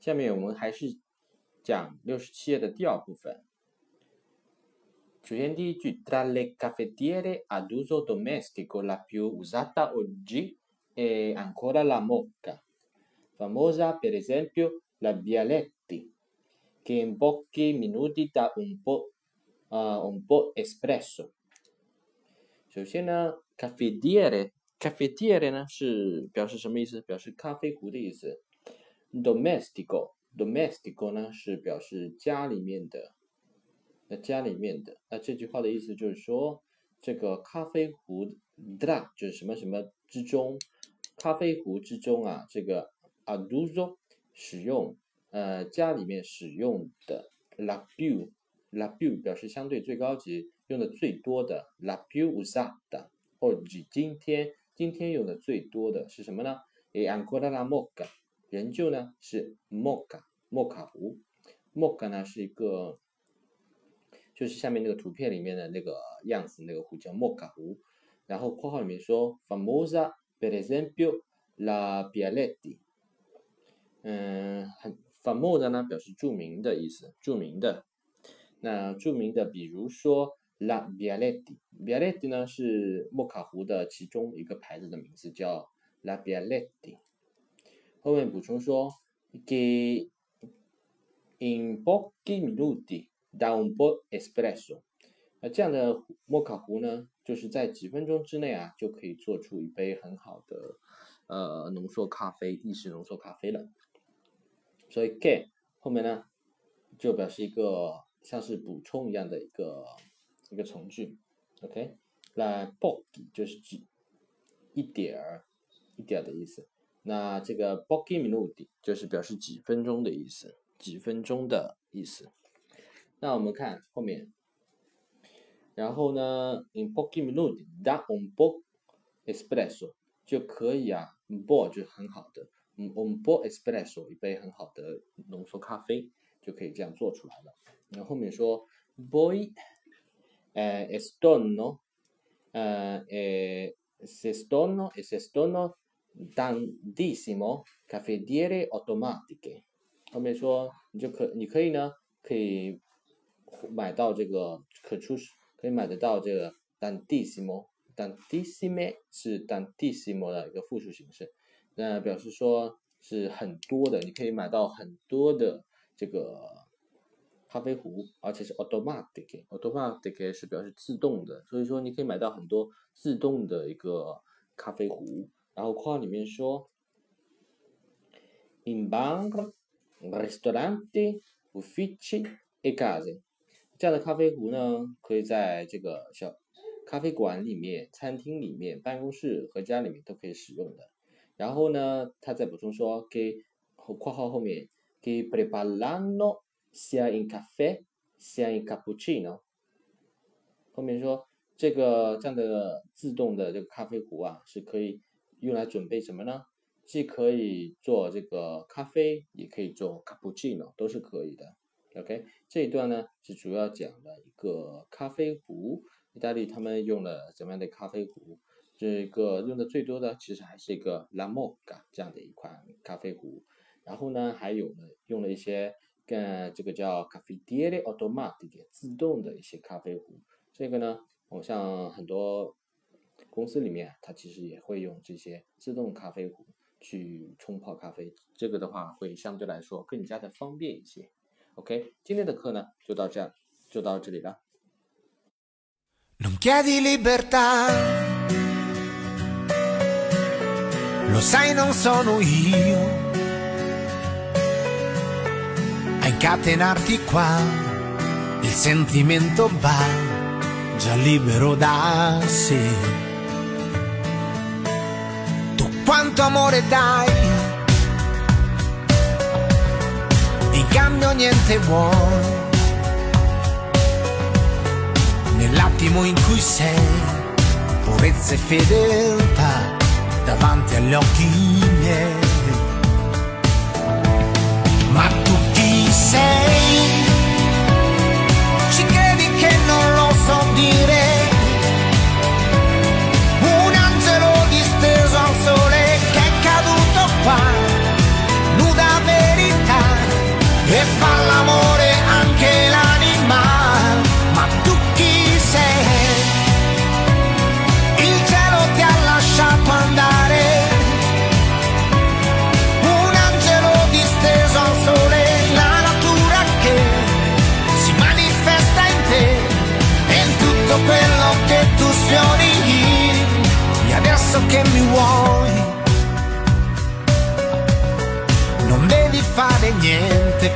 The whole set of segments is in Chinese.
下面我们还是讲六十七页的第二部分。首先第一句，tra le caffettiere ad uso domestico la più usata oggi è ancora la moka, famosa per esempio la Bialetti, che in pochi minuti dà un po' uh, un po' espresso。首先呢，caffettiere caffettiere 呢是表示什么意思？表示咖啡壶的意思。 Domestico domestico 呢是表示家里面的，那家里面的，那这句话的意思就是说，这个咖啡壶 da 就是什么什么之中，咖啡壶之中啊，这个 aduzo 使用，呃，家里面使用的 la più la più 表示相对最高级，用的最多的 la più usata，或者今天今天用的最多的是什么呢？e ancora la moka。仍旧呢是莫卡莫卡壶，莫卡呢是一个，就是下面那个图片里面的那个样子，那个壶叫莫卡壶。然后括号里面说，famosa per esempio la Bialetti，嗯，很 famosa 呢表示著名的意思，著名的。那著名的，比如说 la Bialetti，Bialetti 呢是莫卡壶的其中一个牌子的名字，叫 la Bialetti。后面补充说，che in pochi minuti da un po' espresso，那这样的摩卡壶呢，就是在几分钟之内啊，就可以做出一杯很好的呃浓缩咖啡，意式浓缩咖啡了。所以 che 后面呢，就表示一个像是补充一样的一个一个从句，OK，那 po 就是指一点儿一点儿的意思。那这个 pochi minuti 就是表示几分钟的意思，几分钟的意思。那我们看后面，然后呢，in pochi minuti da un b o espresso 就可以啊 b o 就很好的，un b o espresso 一杯很好的浓缩咖啡就可以这样做出来了。然后后面说，poi estono，呃，estono estono Tantissimo 咖啡 Diri Automatic 后面说你就可你可以呢可以买到这个可出可以买得到这个 tantissimo，tantissime 是 tantissimo 的一个复数形式，那表示说是很多的，你可以买到很多的这个咖啡壶，而且是 automatic，automatic 是表示自动的，所以说你可以买到很多自动的一个咖啡壶。然后括号里面说，in bar, ristoranti, uffici e case，这样的咖啡壶呢，可以在这个小咖啡馆里面、餐厅里面、办公室和家里面都可以使用的。然后呢，他再补充说，给括号后面给 preparano sia in caffè sia in cappuccino，后面说这个这样的自动的这个咖啡壶啊，是可以。用来准备什么呢？既可以做这个咖啡，也可以做 cappuccino，都是可以的。OK，这一段呢是主要讲了一个咖啡壶，意大利他们用了怎么样的咖啡壶？这个用的最多的其实还是一个 La Moka 这样的一款咖啡壶。然后呢，还有呢用了一些更这个叫 caffettiere automatiche 自动的一些咖啡壶。这个呢，我像很多。公司里面，它其实也会用这些自动咖啡壶去冲泡咖啡，这个的话会相对来说更加的方便一些。OK，今天的课呢就到这，就到这里了。Quanto amore dai. In cambio niente vuoi. Nell'attimo in cui sei, purezza e fedeltà davanti agli occhi miei. Ma tu chi sei?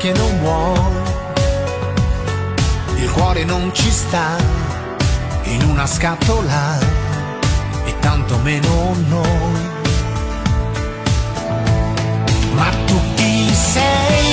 che non vuole, il cuore non ci sta in una scatola e tanto meno noi. Ma tu chi sei?